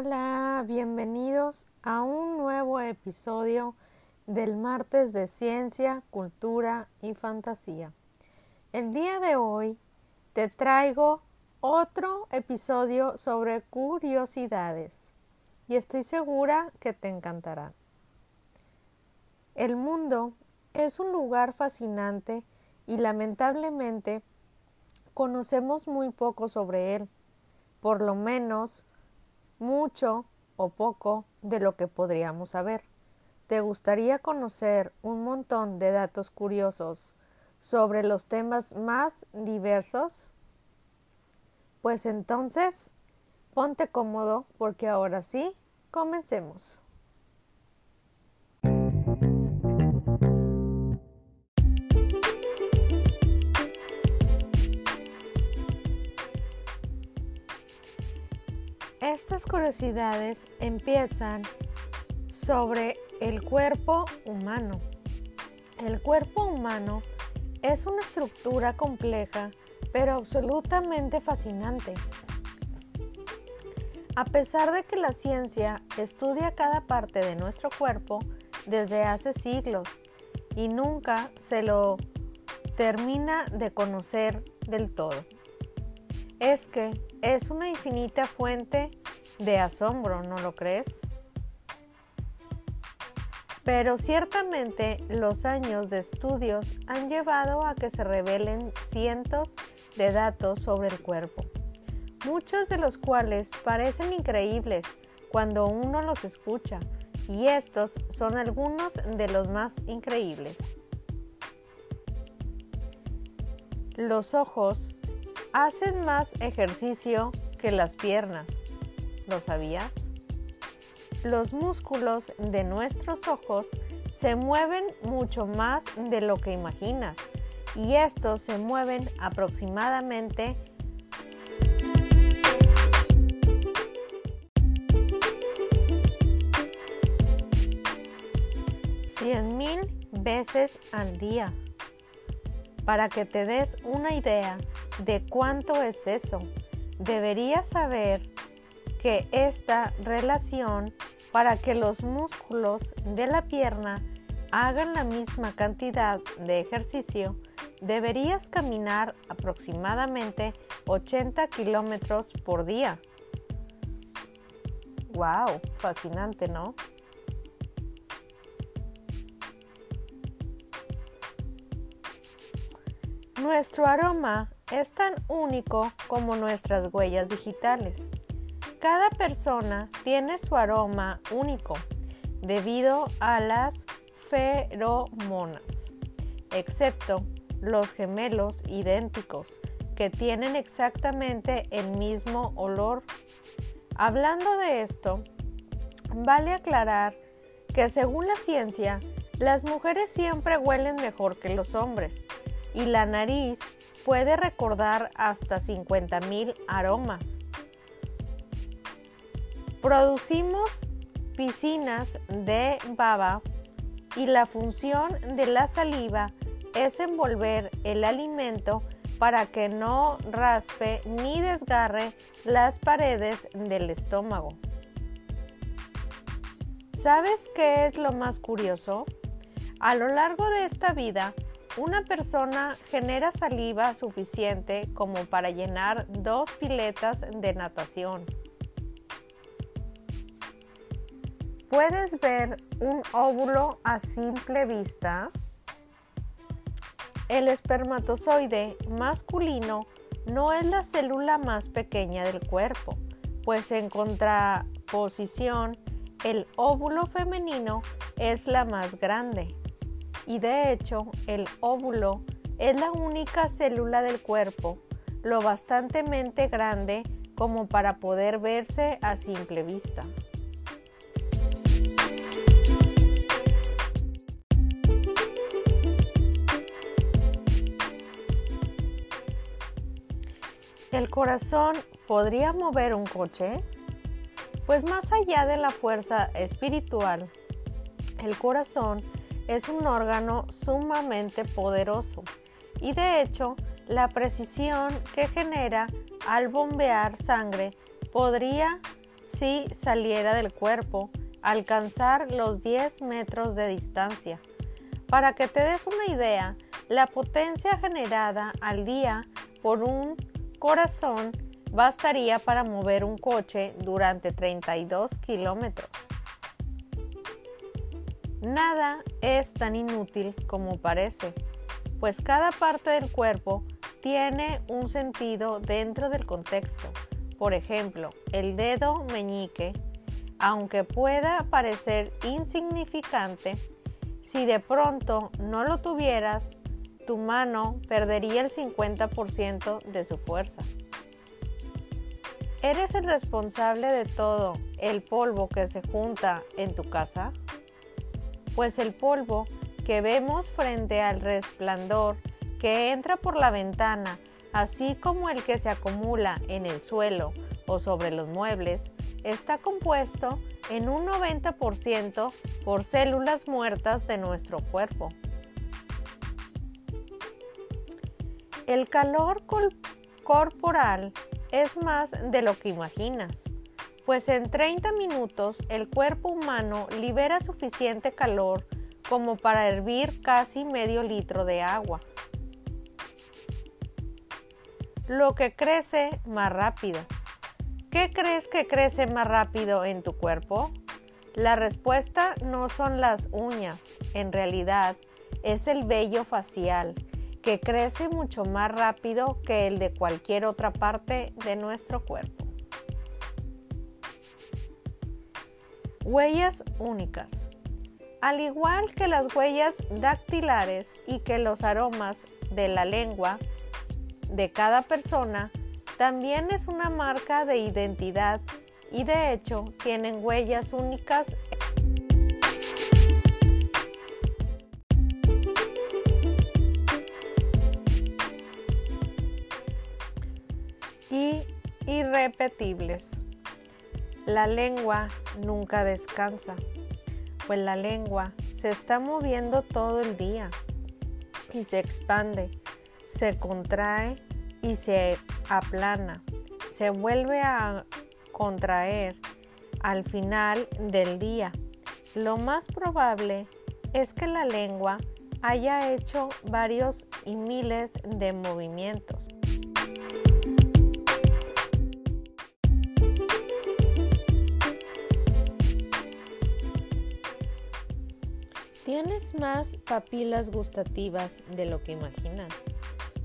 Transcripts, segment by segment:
Hola, bienvenidos a un nuevo episodio del martes de ciencia, cultura y fantasía. El día de hoy te traigo otro episodio sobre curiosidades y estoy segura que te encantará. El mundo es un lugar fascinante y lamentablemente conocemos muy poco sobre él, por lo menos mucho o poco de lo que podríamos saber. ¿Te gustaría conocer un montón de datos curiosos sobre los temas más diversos? Pues entonces, ponte cómodo porque ahora sí, comencemos. Estas curiosidades empiezan sobre el cuerpo humano. El cuerpo humano es una estructura compleja pero absolutamente fascinante. A pesar de que la ciencia estudia cada parte de nuestro cuerpo desde hace siglos y nunca se lo termina de conocer del todo, es que es una infinita fuente de asombro, ¿no lo crees? Pero ciertamente los años de estudios han llevado a que se revelen cientos de datos sobre el cuerpo, muchos de los cuales parecen increíbles cuando uno los escucha, y estos son algunos de los más increíbles. Los ojos hacen más ejercicio que las piernas. ¿Lo sabías? Los músculos de nuestros ojos se mueven mucho más de lo que imaginas y estos se mueven aproximadamente mil veces al día. Para que te des una idea de cuánto es eso, deberías saber que esta relación para que los músculos de la pierna hagan la misma cantidad de ejercicio, deberías caminar aproximadamente 80 kilómetros por día. ¡Wow! Fascinante, ¿no? Nuestro aroma es tan único como nuestras huellas digitales. Cada persona tiene su aroma único debido a las feromonas, excepto los gemelos idénticos que tienen exactamente el mismo olor. Hablando de esto, vale aclarar que según la ciencia, las mujeres siempre huelen mejor que los hombres y la nariz puede recordar hasta 50.000 aromas. Producimos piscinas de baba y la función de la saliva es envolver el alimento para que no raspe ni desgarre las paredes del estómago. ¿Sabes qué es lo más curioso? A lo largo de esta vida, una persona genera saliva suficiente como para llenar dos piletas de natación. ¿Puedes ver un óvulo a simple vista? El espermatozoide masculino no es la célula más pequeña del cuerpo, pues en contraposición el óvulo femenino es la más grande y de hecho el óvulo es la única célula del cuerpo lo bastantemente grande como para poder verse a simple vista. ¿El corazón podría mover un coche? Pues más allá de la fuerza espiritual, el corazón es un órgano sumamente poderoso y de hecho la precisión que genera al bombear sangre podría si saliera del cuerpo, alcanzar los 10 metros de distancia. Para que te des una idea, la potencia generada al día por un corazón bastaría para mover un coche durante 32 kilómetros. Nada es tan inútil como parece, pues cada parte del cuerpo tiene un sentido dentro del contexto. Por ejemplo, el dedo meñique, aunque pueda parecer insignificante, si de pronto no lo tuvieras, tu mano perdería el 50% de su fuerza. ¿Eres el responsable de todo el polvo que se junta en tu casa? Pues el polvo que vemos frente al resplandor que entra por la ventana, así como el que se acumula en el suelo o sobre los muebles, está compuesto en un 90% por células muertas de nuestro cuerpo. El calor corporal es más de lo que imaginas, pues en 30 minutos el cuerpo humano libera suficiente calor como para hervir casi medio litro de agua. Lo que crece más rápido. ¿Qué crees que crece más rápido en tu cuerpo? La respuesta no son las uñas, en realidad es el vello facial, que crece mucho más rápido que el de cualquier otra parte de nuestro cuerpo. Huellas únicas. Al igual que las huellas dactilares y que los aromas de la lengua de cada persona, también es una marca de identidad y de hecho tienen huellas únicas y irrepetibles. La lengua nunca descansa, pues la lengua se está moviendo todo el día y se expande, se contrae y se aplana, se vuelve a contraer al final del día. Lo más probable es que la lengua haya hecho varios y miles de movimientos. Tienes más papilas gustativas de lo que imaginas,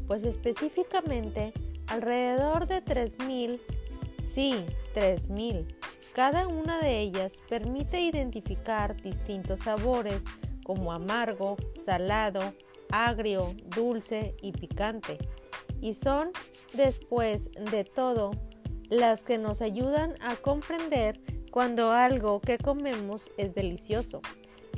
pues específicamente alrededor de 3.000, sí, 3.000. Cada una de ellas permite identificar distintos sabores como amargo, salado, agrio, dulce y picante. Y son, después de todo, las que nos ayudan a comprender cuando algo que comemos es delicioso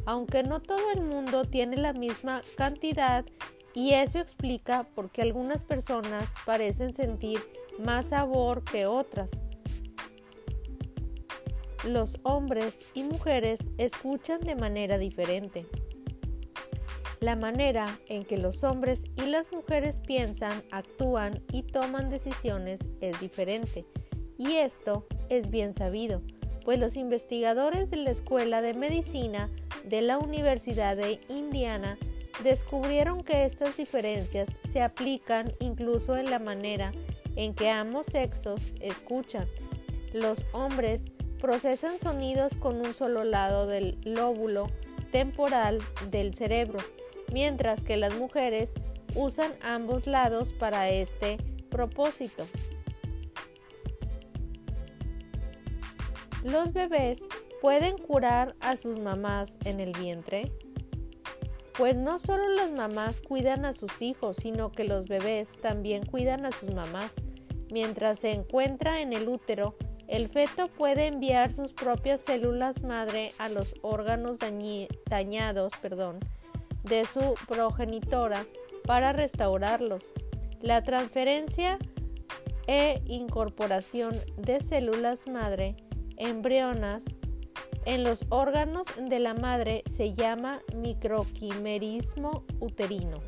aunque no todo el mundo tiene la misma cantidad y eso explica por qué algunas personas parecen sentir más sabor que otras. Los hombres y mujeres escuchan de manera diferente. La manera en que los hombres y las mujeres piensan, actúan y toman decisiones es diferente. Y esto es bien sabido, pues los investigadores de la Escuela de Medicina de la Universidad de Indiana descubrieron que estas diferencias se aplican incluso en la manera en que ambos sexos escuchan. Los hombres procesan sonidos con un solo lado del lóbulo temporal del cerebro, mientras que las mujeres usan ambos lados para este propósito. Los bebés ¿Pueden curar a sus mamás en el vientre? Pues no solo las mamás cuidan a sus hijos, sino que los bebés también cuidan a sus mamás. Mientras se encuentra en el útero, el feto puede enviar sus propias células madre a los órganos dañados perdón, de su progenitora para restaurarlos. La transferencia e incorporación de células madre embrionas en los órganos de la madre se llama microquimerismo uterino.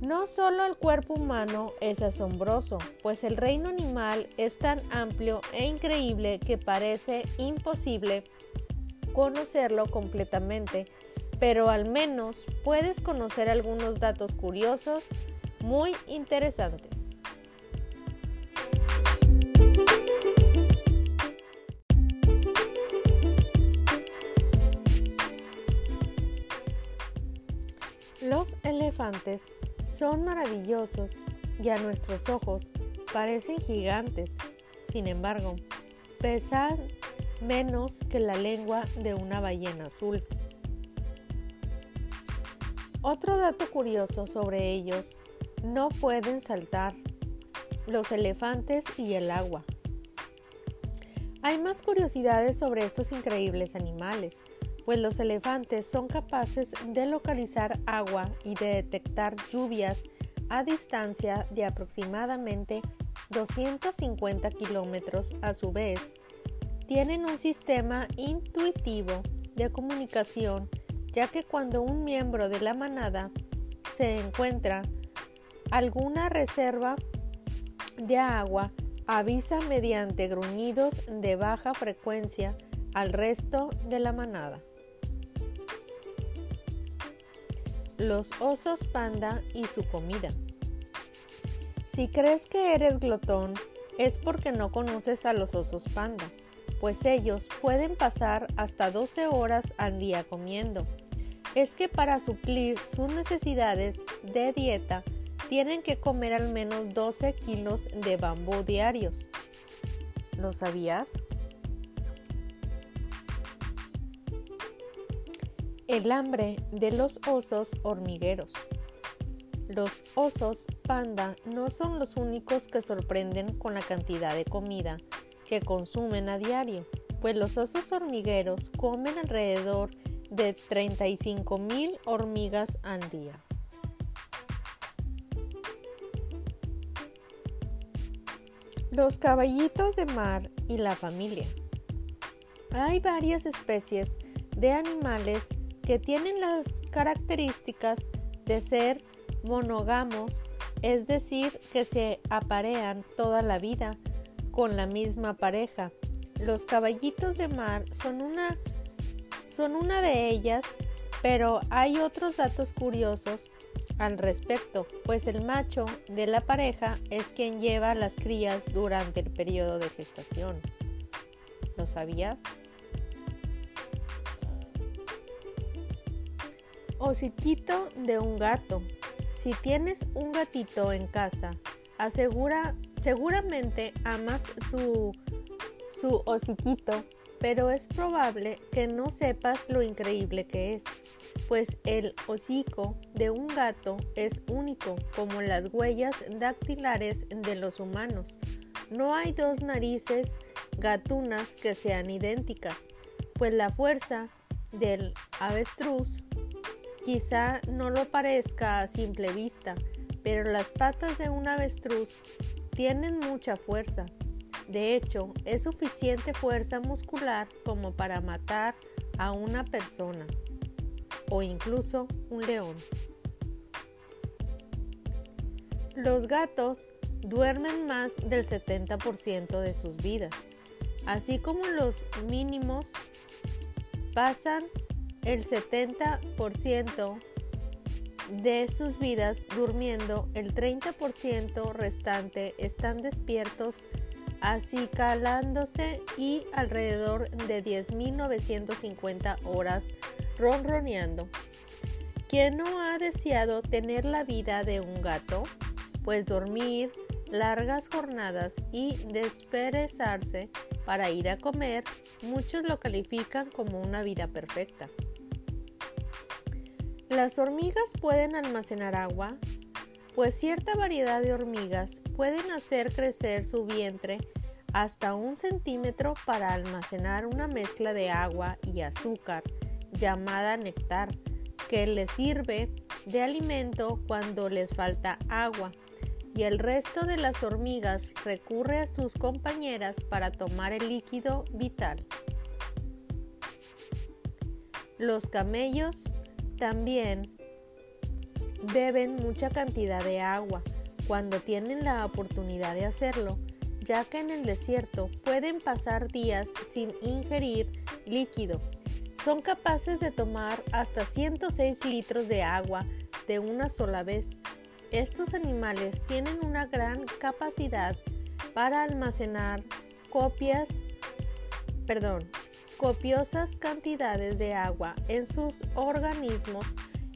No solo el cuerpo humano es asombroso, pues el reino animal es tan amplio e increíble que parece imposible conocerlo completamente, pero al menos puedes conocer algunos datos curiosos muy interesantes. Los elefantes son maravillosos y a nuestros ojos parecen gigantes. Sin embargo, pesan menos que la lengua de una ballena azul. Otro dato curioso sobre ellos, no pueden saltar los elefantes y el agua. Hay más curiosidades sobre estos increíbles animales pues los elefantes son capaces de localizar agua y de detectar lluvias a distancia de aproximadamente 250 kilómetros. A su vez, tienen un sistema intuitivo de comunicación, ya que cuando un miembro de la manada se encuentra alguna reserva de agua, avisa mediante gruñidos de baja frecuencia al resto de la manada. Los osos panda y su comida. Si crees que eres glotón, es porque no conoces a los osos panda, pues ellos pueden pasar hasta 12 horas al día comiendo. Es que para suplir sus necesidades de dieta, tienen que comer al menos 12 kilos de bambú diarios. ¿Lo sabías? El hambre de los osos hormigueros. Los osos panda no son los únicos que sorprenden con la cantidad de comida que consumen a diario, pues los osos hormigueros comen alrededor de 35 mil hormigas al día. Los caballitos de mar y la familia. Hay varias especies de animales que tienen las características de ser monógamos, es decir, que se aparean toda la vida con la misma pareja. Los caballitos de mar son una, son una de ellas, pero hay otros datos curiosos al respecto, pues el macho de la pareja es quien lleva las crías durante el periodo de gestación. ¿Lo sabías? Hociquito de un gato. Si tienes un gatito en casa, asegura, seguramente amas su, su hociquito, pero es probable que no sepas lo increíble que es, pues el hocico de un gato es único, como las huellas dactilares de los humanos. No hay dos narices gatunas que sean idénticas, pues la fuerza del avestruz Quizá no lo parezca a simple vista, pero las patas de un avestruz tienen mucha fuerza. De hecho, es suficiente fuerza muscular como para matar a una persona o incluso un león. Los gatos duermen más del 70% de sus vidas, así como los mínimos pasan el 70% de sus vidas durmiendo, el 30% restante están despiertos, así calándose y alrededor de 10.950 horas ronroneando. ¿Quién no ha deseado tener la vida de un gato? Pues dormir largas jornadas y desperezarse para ir a comer, muchos lo califican como una vida perfecta. Las hormigas pueden almacenar agua, pues cierta variedad de hormigas pueden hacer crecer su vientre hasta un centímetro para almacenar una mezcla de agua y azúcar llamada néctar, que les sirve de alimento cuando les falta agua, y el resto de las hormigas recurre a sus compañeras para tomar el líquido vital. Los camellos también beben mucha cantidad de agua cuando tienen la oportunidad de hacerlo, ya que en el desierto pueden pasar días sin ingerir líquido. Son capaces de tomar hasta 106 litros de agua de una sola vez. Estos animales tienen una gran capacidad para almacenar copias, perdón, copiosas cantidades de agua en sus organismos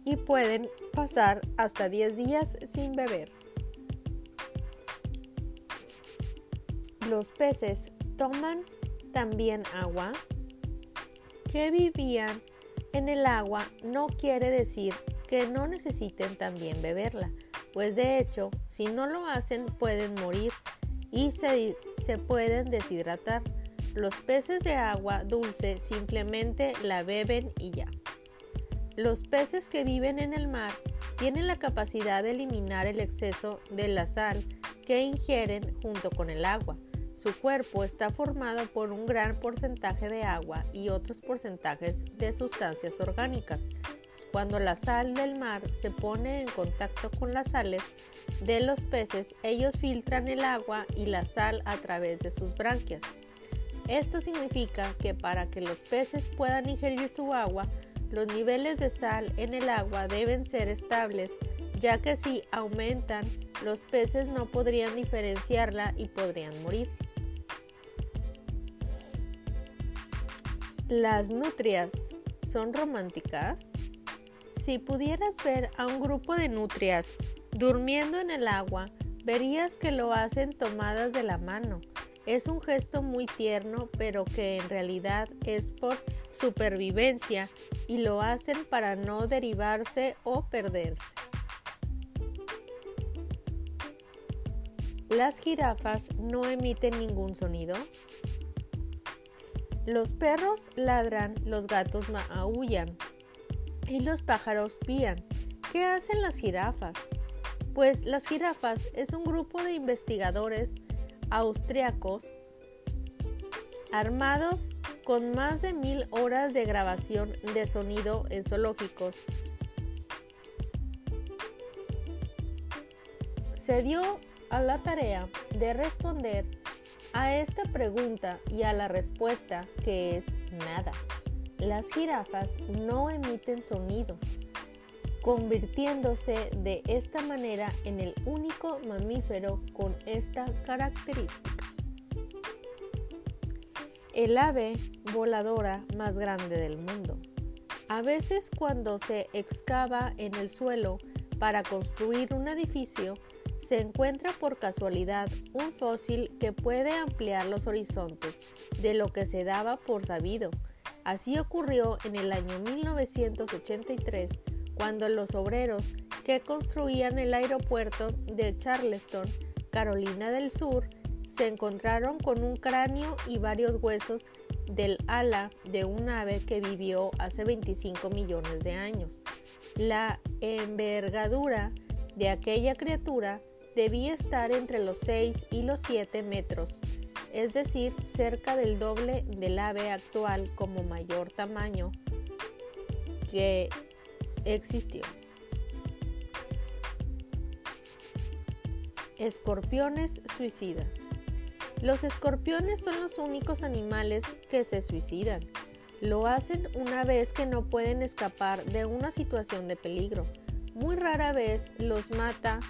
y pueden pasar hasta 10 días sin beber. Los peces toman también agua. Que vivían en el agua no quiere decir que no necesiten también beberla, pues de hecho, si no lo hacen pueden morir y se, se pueden deshidratar. Los peces de agua dulce simplemente la beben y ya. Los peces que viven en el mar tienen la capacidad de eliminar el exceso de la sal que ingieren junto con el agua. Su cuerpo está formado por un gran porcentaje de agua y otros porcentajes de sustancias orgánicas. Cuando la sal del mar se pone en contacto con las sales de los peces, ellos filtran el agua y la sal a través de sus branquias. Esto significa que para que los peces puedan ingerir su agua, los niveles de sal en el agua deben ser estables, ya que si aumentan, los peces no podrían diferenciarla y podrían morir. ¿Las nutrias son románticas? Si pudieras ver a un grupo de nutrias durmiendo en el agua, verías que lo hacen tomadas de la mano es un gesto muy tierno, pero que en realidad es por supervivencia y lo hacen para no derivarse o perderse. Las jirafas no emiten ningún sonido. Los perros ladran, los gatos aullan y los pájaros pían. ¿Qué hacen las jirafas? Pues las jirafas es un grupo de investigadores austriacos armados con más de mil horas de grabación de sonido en zoológicos. Se dio a la tarea de responder a esta pregunta y a la respuesta que es nada. Las jirafas no emiten sonido, convirtiéndose de esta manera en el único mamífero con esta característica. El ave voladora más grande del mundo. A veces cuando se excava en el suelo para construir un edificio, se encuentra por casualidad un fósil que puede ampliar los horizontes de lo que se daba por sabido. Así ocurrió en el año 1983 cuando los obreros que construían el aeropuerto de Charleston, Carolina del Sur, se encontraron con un cráneo y varios huesos del ala de un ave que vivió hace 25 millones de años. La envergadura de aquella criatura debía estar entre los 6 y los 7 metros, es decir, cerca del doble del ave actual como mayor tamaño que existió. Escorpiones suicidas. Los escorpiones son los únicos animales que se suicidan. Lo hacen una vez que no pueden escapar de una situación de peligro. Muy rara vez los mata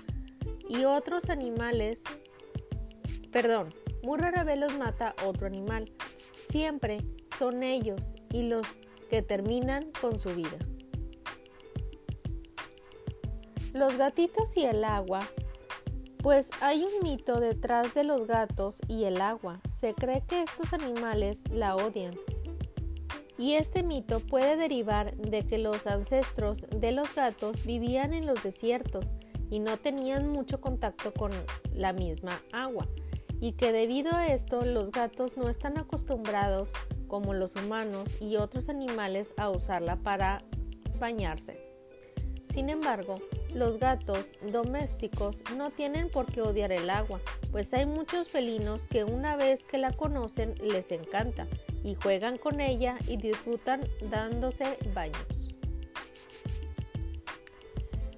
y otros animales, perdón, muy rara vez los mata otro animal. Siempre son ellos y los que terminan con su vida. Los gatitos y el agua. Pues hay un mito detrás de los gatos y el agua. Se cree que estos animales la odian. Y este mito puede derivar de que los ancestros de los gatos vivían en los desiertos y no tenían mucho contacto con la misma agua y que debido a esto los gatos no están acostumbrados como los humanos y otros animales a usarla para bañarse. Sin embargo, los gatos domésticos no tienen por qué odiar el agua, pues hay muchos felinos que una vez que la conocen les encanta y juegan con ella y disfrutan dándose baños.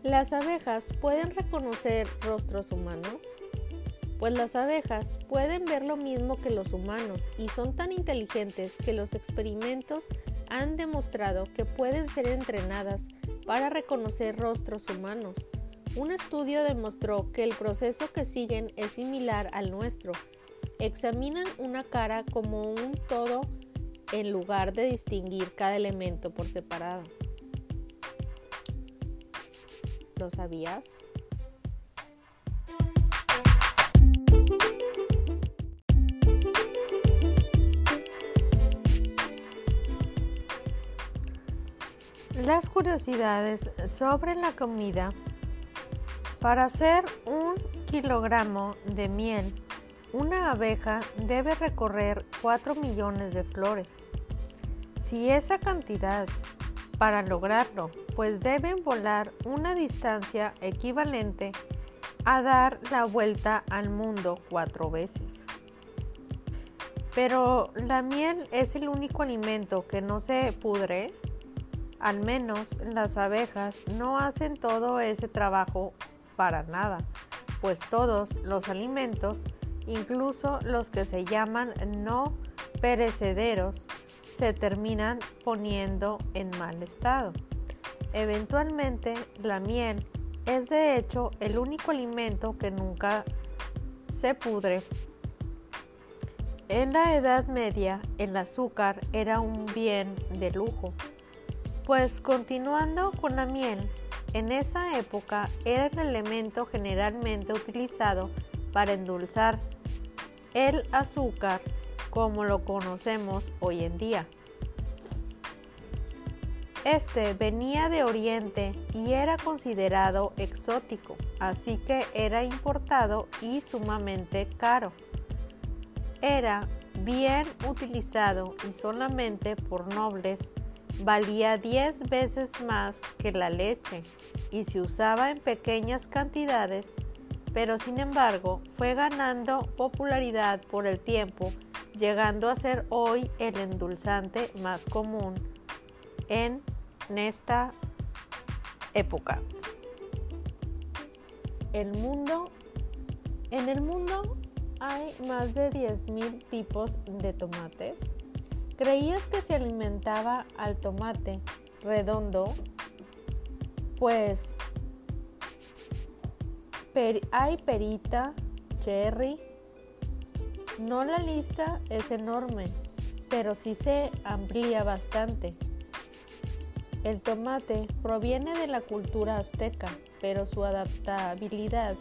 ¿Las abejas pueden reconocer rostros humanos? Pues las abejas pueden ver lo mismo que los humanos y son tan inteligentes que los experimentos han demostrado que pueden ser entrenadas para reconocer rostros humanos. Un estudio demostró que el proceso que siguen es similar al nuestro. Examinan una cara como un todo en lugar de distinguir cada elemento por separado. ¿Lo sabías? Las curiosidades sobre la comida. Para hacer un kilogramo de miel, una abeja debe recorrer 4 millones de flores. Si esa cantidad para lograrlo, pues deben volar una distancia equivalente a dar la vuelta al mundo cuatro veces. Pero la miel es el único alimento que no se pudre. Al menos las abejas no hacen todo ese trabajo para nada, pues todos los alimentos, incluso los que se llaman no perecederos, se terminan poniendo en mal estado. Eventualmente, la miel es de hecho el único alimento que nunca se pudre. En la Edad Media, el azúcar era un bien de lujo, pues continuando con la miel, en esa época era el elemento generalmente utilizado para endulzar el azúcar como lo conocemos hoy en día. Este venía de Oriente y era considerado exótico, así que era importado y sumamente caro. Era bien utilizado y solamente por nobles valía 10 veces más que la leche y se usaba en pequeñas cantidades, pero sin embargo fue ganando popularidad por el tiempo llegando a ser hoy el endulzante más común en esta época. El mundo, en el mundo hay más de 10.000 tipos de tomates. ¿Creías que se alimentaba al tomate redondo? Pues hay perita, cherry, no la lista es enorme, pero sí se amplía bastante. El tomate proviene de la cultura azteca, pero su adaptabilidad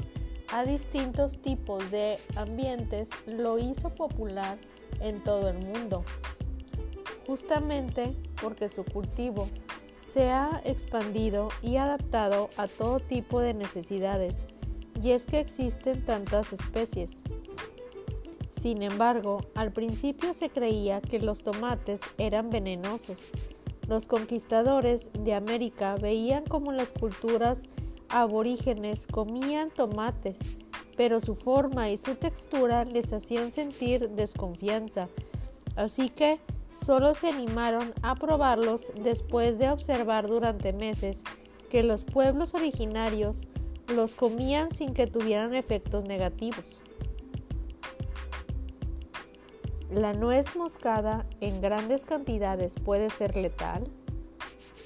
a distintos tipos de ambientes lo hizo popular en todo el mundo, justamente porque su cultivo se ha expandido y adaptado a todo tipo de necesidades, y es que existen tantas especies. Sin embargo, al principio se creía que los tomates eran venenosos. Los conquistadores de América veían como las culturas aborígenes comían tomates, pero su forma y su textura les hacían sentir desconfianza, así que solo se animaron a probarlos después de observar durante meses que los pueblos originarios los comían sin que tuvieran efectos negativos. ¿La nuez moscada en grandes cantidades puede ser letal?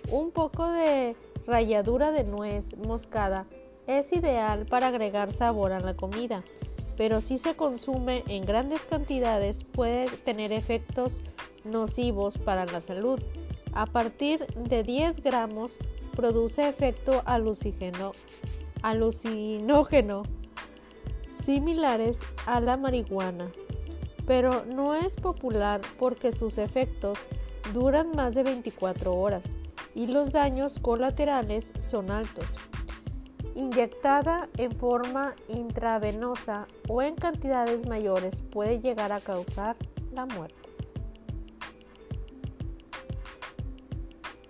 Un poco de ralladura de nuez moscada es ideal para agregar sabor a la comida, pero si se consume en grandes cantidades puede tener efectos nocivos para la salud. A partir de 10 gramos produce efecto alucinógeno similares a la marihuana pero no es popular porque sus efectos duran más de 24 horas y los daños colaterales son altos. Inyectada en forma intravenosa o en cantidades mayores puede llegar a causar la muerte.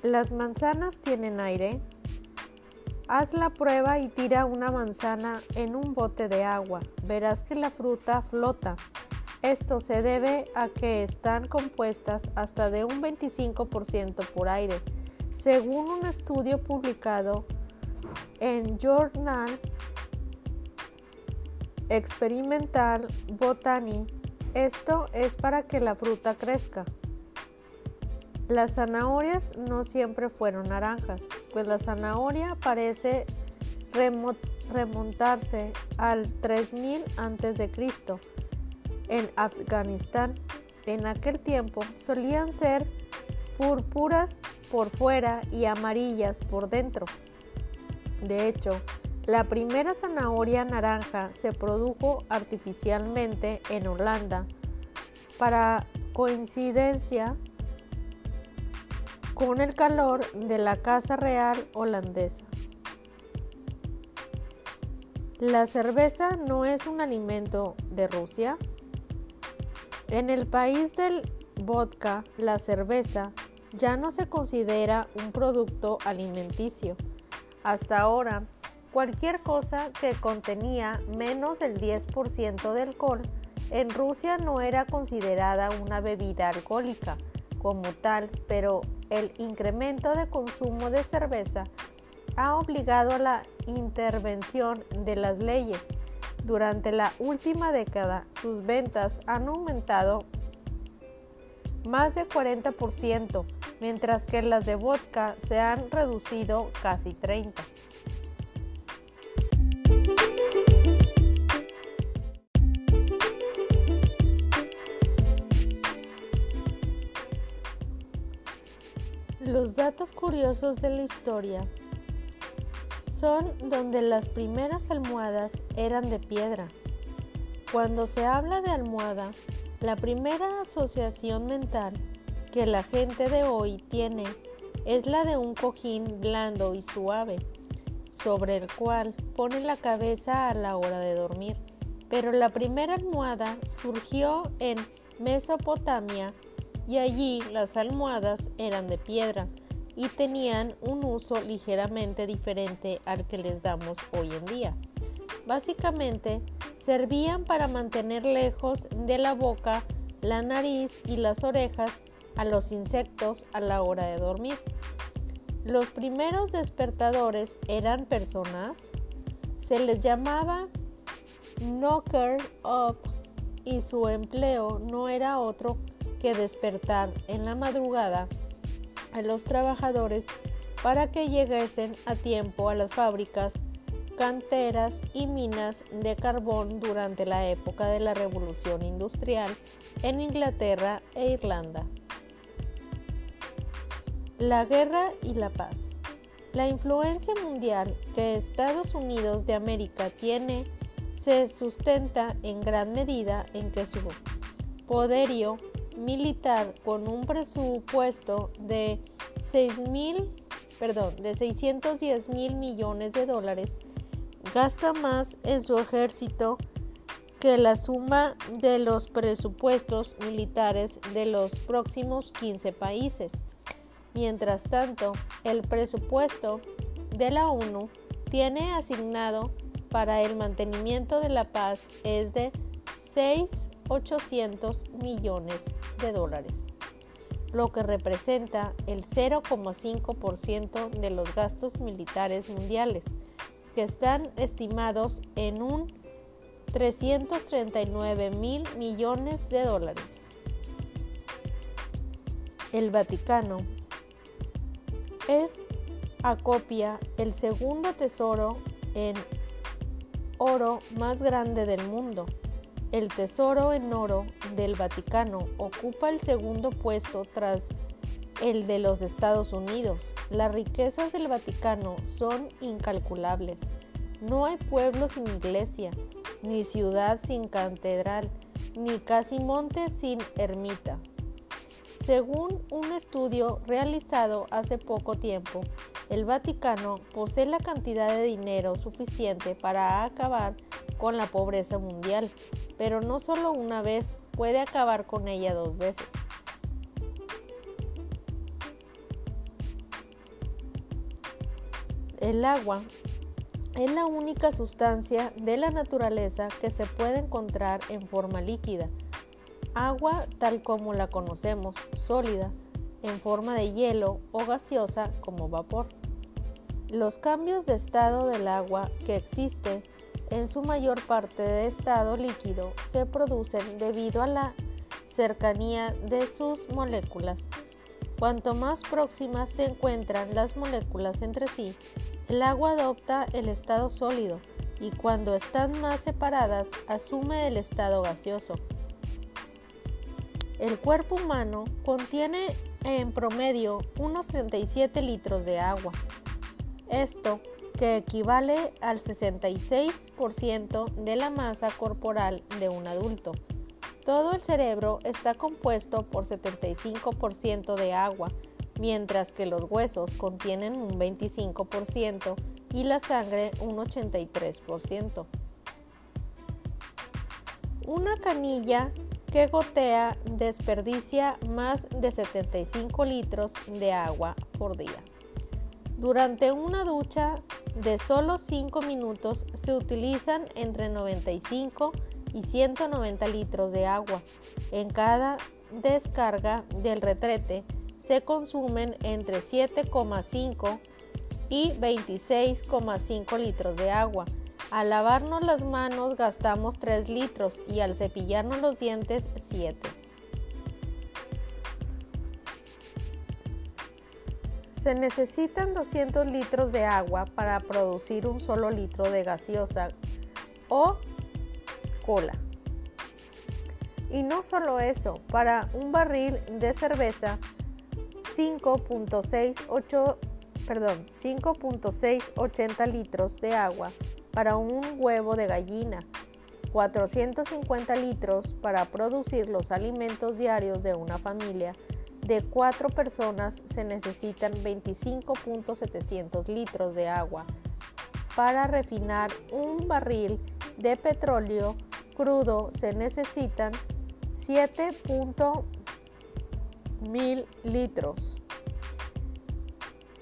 ¿Las manzanas tienen aire? Haz la prueba y tira una manzana en un bote de agua. Verás que la fruta flota esto se debe a que están compuestas hasta de un 25% por aire, según un estudio publicado en Journal Experimental Botany, esto es para que la fruta crezca. Las zanahorias no siempre fueron naranjas, pues la zanahoria parece remontarse al 3000 a.C. en Afganistán. En aquel tiempo solían ser púrpuras por fuera y amarillas por dentro. De hecho, la primera zanahoria naranja se produjo artificialmente en Holanda. Para coincidencia, con el calor de la Casa Real holandesa. ¿La cerveza no es un alimento de Rusia? En el país del vodka, la cerveza ya no se considera un producto alimenticio. Hasta ahora, cualquier cosa que contenía menos del 10% de alcohol en Rusia no era considerada una bebida alcohólica como tal, pero el incremento de consumo de cerveza ha obligado a la intervención de las leyes. Durante la última década, sus ventas han aumentado más de 40%, mientras que las de vodka se han reducido casi 30%. Los datos curiosos de la historia son donde las primeras almohadas eran de piedra. Cuando se habla de almohada, la primera asociación mental que la gente de hoy tiene es la de un cojín blando y suave, sobre el cual pone la cabeza a la hora de dormir. Pero la primera almohada surgió en Mesopotamia y allí las almohadas eran de piedra y tenían un uso ligeramente diferente al que les damos hoy en día. Básicamente, servían para mantener lejos de la boca, la nariz y las orejas a los insectos a la hora de dormir. Los primeros despertadores eran personas, se les llamaba knocker up y su empleo no era otro que despertar en la madrugada a los trabajadores para que lleguen a tiempo a las fábricas, canteras y minas de carbón durante la época de la Revolución Industrial en Inglaterra e Irlanda. La guerra y la paz. La influencia mundial que Estados Unidos de América tiene se sustenta en gran medida en que su poderío militar con un presupuesto de 6 perdón, de 610 mil millones de dólares, gasta más en su ejército que la suma de los presupuestos militares de los próximos 15 países. Mientras tanto, el presupuesto de la ONU tiene asignado para el mantenimiento de la paz es de 6 800 millones de dólares, lo que representa el 0,5% de los gastos militares mundiales, que están estimados en un 339 mil millones de dólares. El Vaticano es acopia el segundo tesoro en oro más grande del mundo el tesoro en oro del Vaticano ocupa el segundo puesto tras el de los Estados Unidos. Las riquezas del Vaticano son incalculables. No hay pueblo sin iglesia, ni ciudad sin catedral, ni casi monte sin ermita. Según un estudio realizado hace poco tiempo, el Vaticano posee la cantidad de dinero suficiente para acabar con la pobreza mundial, pero no solo una vez, puede acabar con ella dos veces. El agua es la única sustancia de la naturaleza que se puede encontrar en forma líquida agua tal como la conocemos, sólida, en forma de hielo o gaseosa como vapor. Los cambios de estado del agua que existen en su mayor parte de estado líquido se producen debido a la cercanía de sus moléculas. Cuanto más próximas se encuentran las moléculas entre sí, el agua adopta el estado sólido y cuando están más separadas asume el estado gaseoso. El cuerpo humano contiene en promedio unos 37 litros de agua. Esto que equivale al 66% de la masa corporal de un adulto. Todo el cerebro está compuesto por 75% de agua, mientras que los huesos contienen un 25% y la sangre un 83%. Una canilla que gotea desperdicia más de 75 litros de agua por día. Durante una ducha de solo 5 minutos se utilizan entre 95 y 190 litros de agua. En cada descarga del retrete se consumen entre 7,5 y 26,5 litros de agua al lavarnos las manos gastamos 3 litros y al cepillarnos los dientes 7. Se necesitan 200 litros de agua para producir un solo litro de gaseosa o cola. Y no solo eso, para un barril de cerveza 5.68 perdón, 5.680 litros de agua para un huevo de gallina, 450 litros para producir los alimentos diarios de una familia. De cuatro personas se necesitan 25.700 litros de agua. Para refinar un barril de petróleo crudo se necesitan 7.000 litros.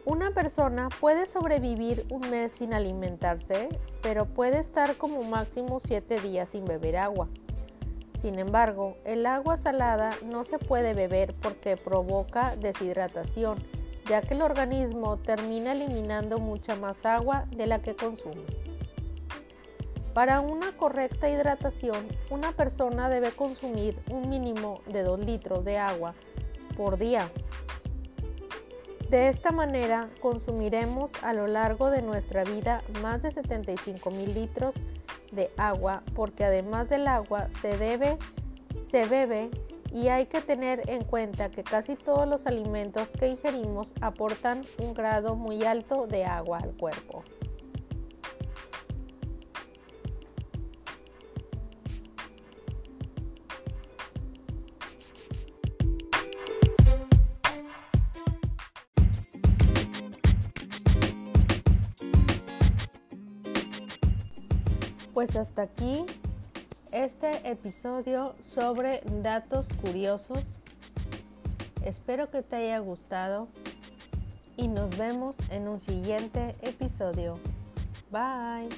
Una persona puede sobrevivir un mes sin alimentarse, pero puede estar como máximo 7 días sin beber agua. Sin embargo, el agua salada no se puede beber porque provoca deshidratación, ya que el organismo termina eliminando mucha más agua de la que consume. Para una correcta hidratación, una persona debe consumir un mínimo de 2 litros de agua por día de esta manera consumiremos a lo largo de nuestra vida más de 75 mil litros de agua porque además del agua se debe, se bebe y hay que tener en cuenta que casi todos los alimentos que ingerimos aportan un grado muy alto de agua al cuerpo. Pues hasta aquí este episodio sobre datos curiosos. Espero que te haya gustado y nos vemos en un siguiente episodio. Bye.